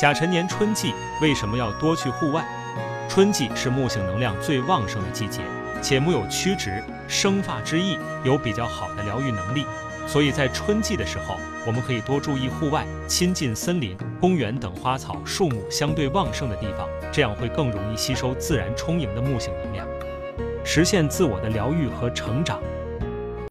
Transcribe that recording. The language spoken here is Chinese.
甲辰年春季为什么要多去户外？春季是木性能量最旺盛的季节且木有曲直生发之意有比较好的疗愈能力。所以在春季的时候我们可以多注意户外亲近森林公园等花草树木相对旺盛的地方这样会更容易吸收自然充盈的木性能量。实现自我的疗愈和成长